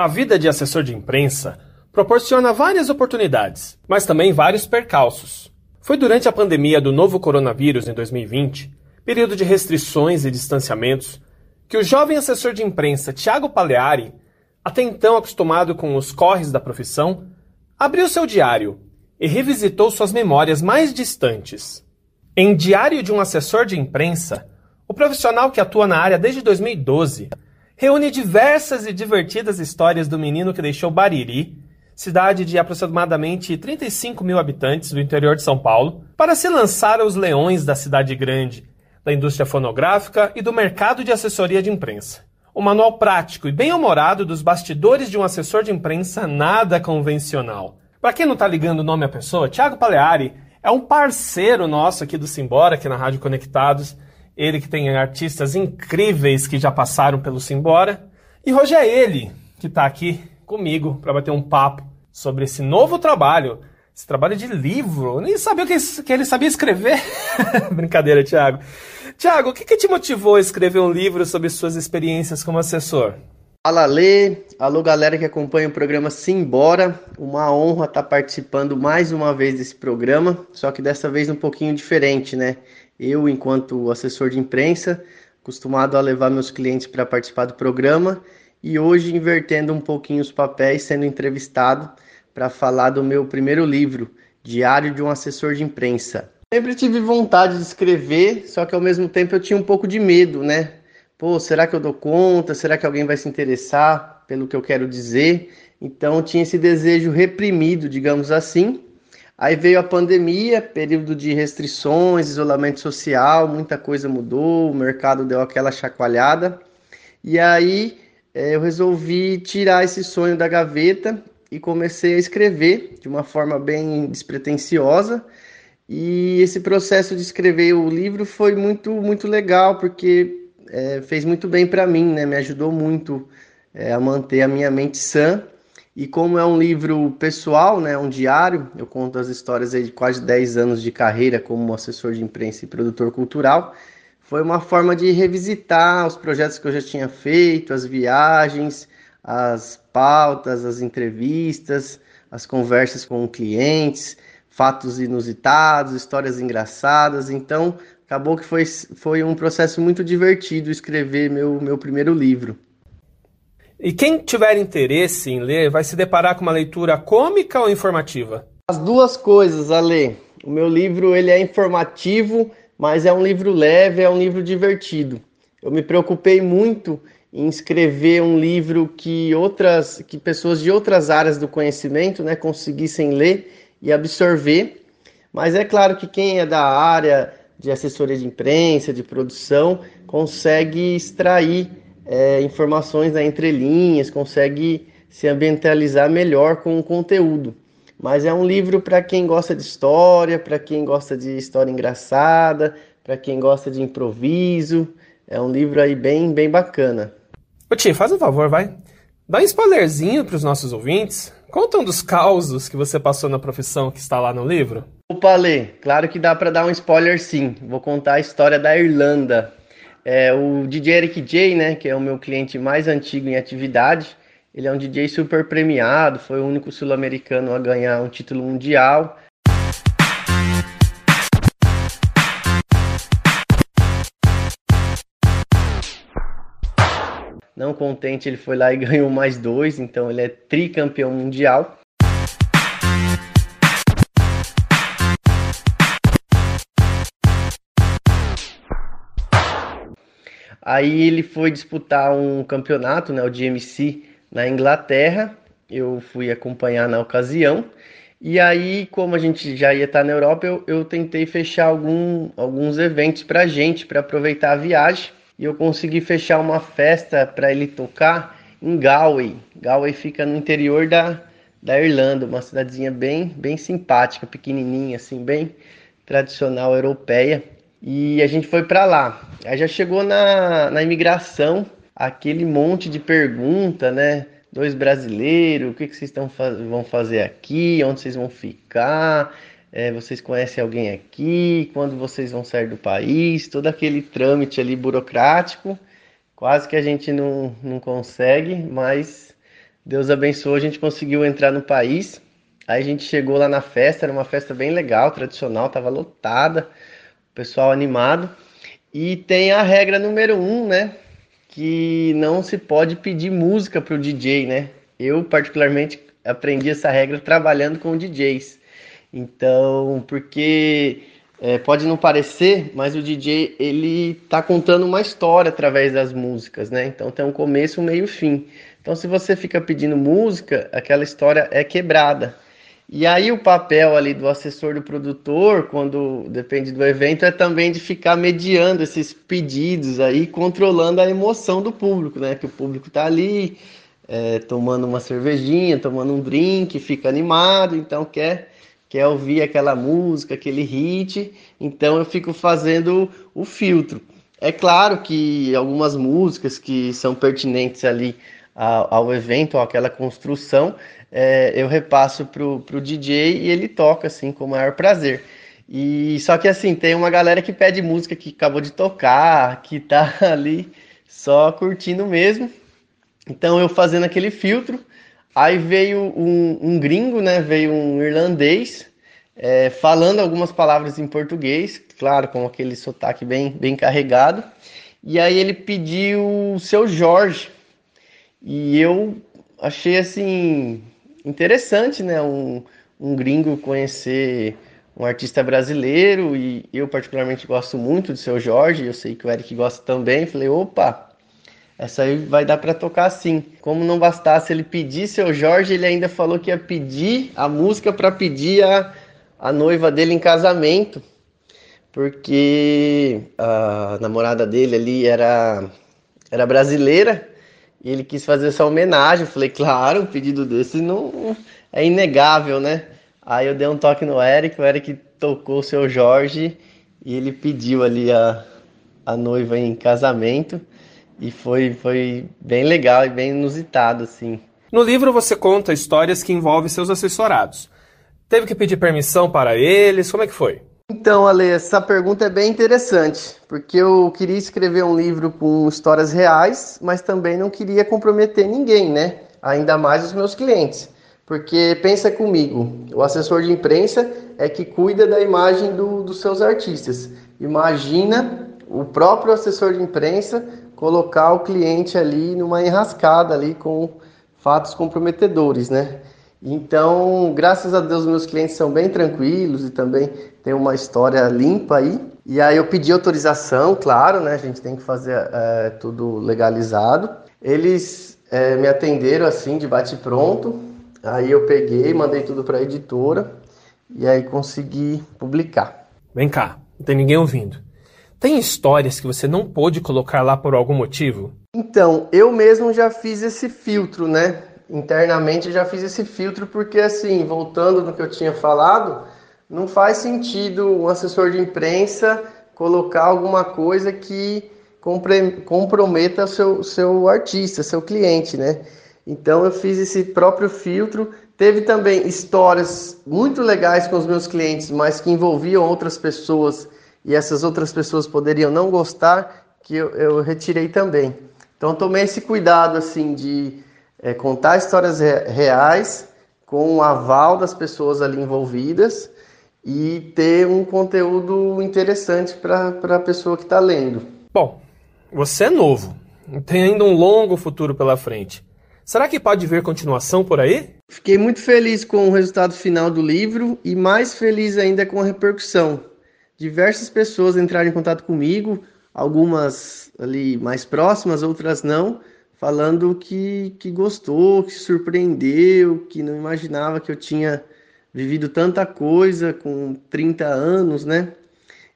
A vida de assessor de imprensa proporciona várias oportunidades, mas também vários percalços. Foi durante a pandemia do novo coronavírus em 2020, período de restrições e distanciamentos, que o jovem assessor de imprensa Tiago Paleari, até então acostumado com os corres da profissão, abriu seu diário e revisitou suas memórias mais distantes. Em Diário de um Assessor de Imprensa, o profissional que atua na área desde 2012 reúne diversas e divertidas histórias do menino que deixou Bariri, cidade de aproximadamente 35 mil habitantes do interior de São Paulo, para se lançar aos leões da cidade grande, da indústria fonográfica e do mercado de assessoria de imprensa. O manual prático e bem-humorado dos bastidores de um assessor de imprensa nada convencional. Para quem não está ligando o nome à pessoa, Thiago Paleari é um parceiro nosso aqui do Simbora, aqui na Rádio Conectados ele que tem artistas incríveis que já passaram pelo Simbora. E hoje é ele que está aqui comigo para bater um papo sobre esse novo trabalho. Esse trabalho de livro. Eu nem sabia que, ele sabia escrever. Brincadeira, Thiago. Thiago, o que, que te motivou a escrever um livro sobre suas experiências como assessor? Fala Lê, alô galera que acompanha o programa Simbora. Uma honra estar tá participando mais uma vez desse programa, só que dessa vez um pouquinho diferente, né? Eu, enquanto assessor de imprensa, acostumado a levar meus clientes para participar do programa e hoje invertendo um pouquinho os papéis, sendo entrevistado para falar do meu primeiro livro, Diário de um Assessor de Imprensa. Sempre tive vontade de escrever, só que ao mesmo tempo eu tinha um pouco de medo, né? Pô, será que eu dou conta? Será que alguém vai se interessar pelo que eu quero dizer? Então tinha esse desejo reprimido, digamos assim, Aí veio a pandemia, período de restrições, isolamento social, muita coisa mudou, o mercado deu aquela chacoalhada. E aí é, eu resolvi tirar esse sonho da gaveta e comecei a escrever de uma forma bem despretensiosa. E esse processo de escrever o livro foi muito, muito legal, porque é, fez muito bem para mim, né? me ajudou muito é, a manter a minha mente sã e como é um livro pessoal, né, um diário, eu conto as histórias de quase 10 anos de carreira como assessor de imprensa e produtor cultural, foi uma forma de revisitar os projetos que eu já tinha feito, as viagens, as pautas, as entrevistas, as conversas com clientes, fatos inusitados, histórias engraçadas. Então, acabou que foi, foi um processo muito divertido escrever meu, meu primeiro livro. E quem tiver interesse em ler vai se deparar com uma leitura cômica ou informativa? As duas coisas, Ale. O meu livro ele é informativo, mas é um livro leve, é um livro divertido. Eu me preocupei muito em escrever um livro que outras, que pessoas de outras áreas do conhecimento, né, conseguissem ler e absorver. Mas é claro que quem é da área de assessoria de imprensa, de produção, consegue extrair é, informações né, entre linhas, consegue se ambientalizar melhor com o conteúdo. Mas é um livro para quem gosta de história, para quem gosta de história engraçada, para quem gosta de improviso. É um livro aí bem, bem bacana. Ô Tia, faz um favor, vai. Dá um spoilerzinho para os nossos ouvintes. Conta um dos causos que você passou na profissão que está lá no livro. Opa, Lê, claro que dá para dar um spoiler sim. Vou contar a história da Irlanda. É, o DJ Eric J, né, que é o meu cliente mais antigo em atividade, ele é um DJ super premiado, foi o único sul-americano a ganhar um título mundial. Não contente, ele foi lá e ganhou mais dois, então ele é tricampeão mundial. Aí ele foi disputar um campeonato, né, o GMC, na Inglaterra. Eu fui acompanhar na ocasião. E aí, como a gente já ia estar na Europa, eu, eu tentei fechar algum, alguns eventos para gente, para aproveitar a viagem. E eu consegui fechar uma festa para ele tocar em Galway. Galway fica no interior da, da Irlanda, uma cidadezinha bem, bem simpática, pequenininha, assim, bem tradicional europeia. E a gente foi para lá. Aí já chegou na, na imigração, aquele monte de pergunta, né? Dois brasileiros, o que, que vocês tão, vão fazer aqui? Onde vocês vão ficar? É, vocês conhecem alguém aqui? Quando vocês vão sair do país? Todo aquele trâmite ali burocrático. Quase que a gente não, não consegue, mas Deus abençoou, a gente conseguiu entrar no país. Aí a gente chegou lá na festa, era uma festa bem legal, tradicional, tava lotada, pessoal animado. E tem a regra número um, né? Que não se pode pedir música pro DJ, né? Eu, particularmente, aprendi essa regra trabalhando com DJs. Então, porque é, pode não parecer, mas o DJ ele tá contando uma história através das músicas, né? Então tem um começo, um meio fim. Então se você fica pedindo música, aquela história é quebrada. E aí o papel ali do assessor do produtor, quando depende do evento, é também de ficar mediando esses pedidos aí, controlando a emoção do público, né? Que o público tá ali é, tomando uma cervejinha, tomando um drink, fica animado, então quer quer ouvir aquela música, aquele hit, então eu fico fazendo o filtro. É claro que algumas músicas que são pertinentes ali ao, ao evento, àquela construção, é, eu repasso pro, pro DJ e ele toca assim com o maior prazer. E só que assim, tem uma galera que pede música que acabou de tocar, que tá ali só curtindo mesmo. Então eu fazendo aquele filtro, Aí veio um, um gringo, né? Veio um irlandês é, falando algumas palavras em português, claro, com aquele sotaque bem, bem carregado. E aí ele pediu o seu Jorge. E eu achei assim interessante, né? Um, um gringo conhecer um artista brasileiro e eu particularmente gosto muito do seu Jorge, eu sei que o Eric gosta também. Falei, opa, essa aí vai dar para tocar sim. Como não bastasse ele pedir seu Jorge, ele ainda falou que ia pedir a música para pedir a, a noiva dele em casamento, porque a namorada dele ali era, era brasileira e ele quis fazer essa homenagem. Eu falei, claro, um pedido desse não é inegável, né? Aí eu dei um toque no Eric, o Eric tocou o seu Jorge e ele pediu ali a, a noiva em casamento. E foi, foi bem legal e bem inusitado, assim. No livro você conta histórias que envolvem seus assessorados. Teve que pedir permissão para eles? Como é que foi? Então, Ale, essa pergunta é bem interessante, porque eu queria escrever um livro com histórias reais, mas também não queria comprometer ninguém, né? Ainda mais os meus clientes. Porque pensa comigo, o assessor de imprensa é que cuida da imagem do, dos seus artistas. Imagina o próprio assessor de imprensa colocar o cliente ali numa enrascada ali com fatos comprometedores, né? Então, graças a Deus, meus clientes são bem tranquilos e também tem uma história limpa aí. E aí eu pedi autorização, claro, né? A gente tem que fazer é, tudo legalizado. Eles é, me atenderam assim de bate pronto. Aí eu peguei, mandei tudo para a editora e aí consegui publicar. Vem cá, não tem ninguém ouvindo. Tem histórias que você não pôde colocar lá por algum motivo? Então, eu mesmo já fiz esse filtro, né? Internamente já fiz esse filtro porque assim, voltando no que eu tinha falado, não faz sentido um assessor de imprensa colocar alguma coisa que comprometa seu, seu artista, seu cliente, né? Então eu fiz esse próprio filtro. Teve também histórias muito legais com os meus clientes, mas que envolviam outras pessoas e essas outras pessoas poderiam não gostar, que eu, eu retirei também. Então tomei esse cuidado assim de é, contar histórias reais com o aval das pessoas ali envolvidas e ter um conteúdo interessante para a pessoa que está lendo. Bom, você é novo, tem ainda um longo futuro pela frente. Será que pode ver continuação por aí? Fiquei muito feliz com o resultado final do livro e mais feliz ainda com a repercussão diversas pessoas entraram em contato comigo, algumas ali mais próximas, outras não, falando que, que gostou, que surpreendeu, que não imaginava que eu tinha vivido tanta coisa com 30 anos, né?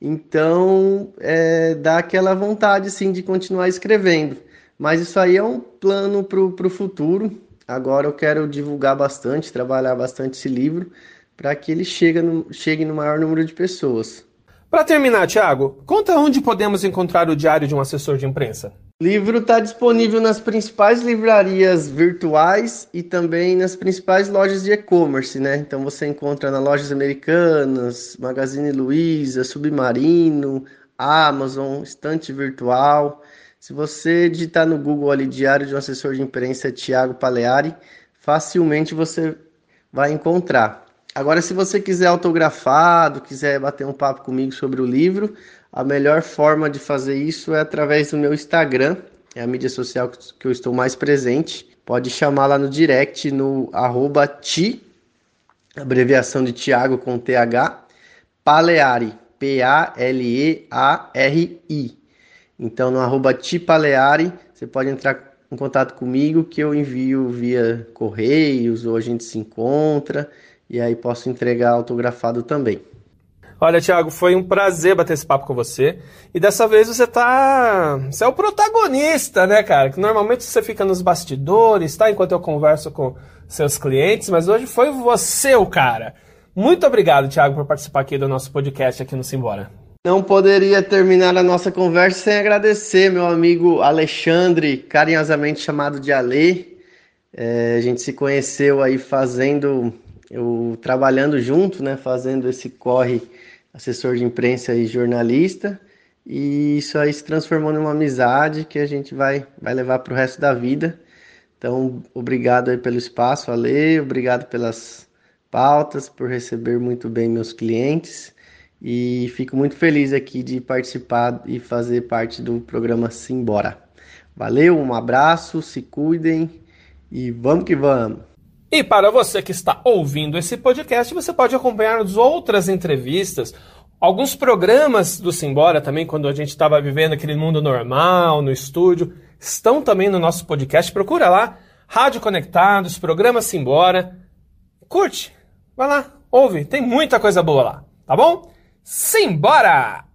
Então, é, dá aquela vontade, sim, de continuar escrevendo. Mas isso aí é um plano para o futuro. Agora eu quero divulgar bastante, trabalhar bastante esse livro, para que ele chegue no, chegue no maior número de pessoas. Para terminar, Tiago, conta onde podemos encontrar o Diário de um Assessor de Imprensa. Livro está disponível nas principais livrarias virtuais e também nas principais lojas de e-commerce, né? Então você encontra nas lojas americanas, Magazine Luiza, Submarino, Amazon, Estante Virtual. Se você digitar no Google ali Diário de um Assessor de Imprensa Tiago Paleari, facilmente você vai encontrar. Agora, se você quiser autografado, quiser bater um papo comigo sobre o livro, a melhor forma de fazer isso é através do meu Instagram, é a mídia social que eu estou mais presente. Pode chamar lá no direct no arroba ti, abreviação de Tiago com TH, Paleari, P-A-L-E-A-R-I. Então no arroba ti Paleari, você pode entrar em contato comigo que eu envio via correios ou a gente se encontra e aí posso entregar autografado também. Olha, Thiago, foi um prazer bater esse papo com você. E dessa vez você tá. Você é o protagonista, né, cara? Que normalmente você fica nos bastidores, tá? Enquanto eu converso com seus clientes, mas hoje foi você o cara. Muito obrigado, Thiago, por participar aqui do nosso podcast aqui no Simbora. Não poderia terminar a nossa conversa sem agradecer meu amigo Alexandre, carinhosamente chamado de Ale. É, a gente se conheceu aí fazendo, eu trabalhando junto, né, fazendo esse corre assessor de imprensa e jornalista. E isso aí se transformou numa amizade que a gente vai, vai levar para o resto da vida. Então, obrigado aí pelo espaço, Ale, obrigado pelas pautas, por receber muito bem meus clientes. E fico muito feliz aqui de participar e fazer parte do programa Simbora. Valeu, um abraço, se cuidem e vamos que vamos! E para você que está ouvindo esse podcast, você pode acompanhar as outras entrevistas, alguns programas do Simbora também, quando a gente estava vivendo aquele mundo normal, no estúdio, estão também no nosso podcast. Procura lá, Rádio Conectados, programa Simbora. Curte, vai lá, ouve, tem muita coisa boa lá, tá bom? Simbora!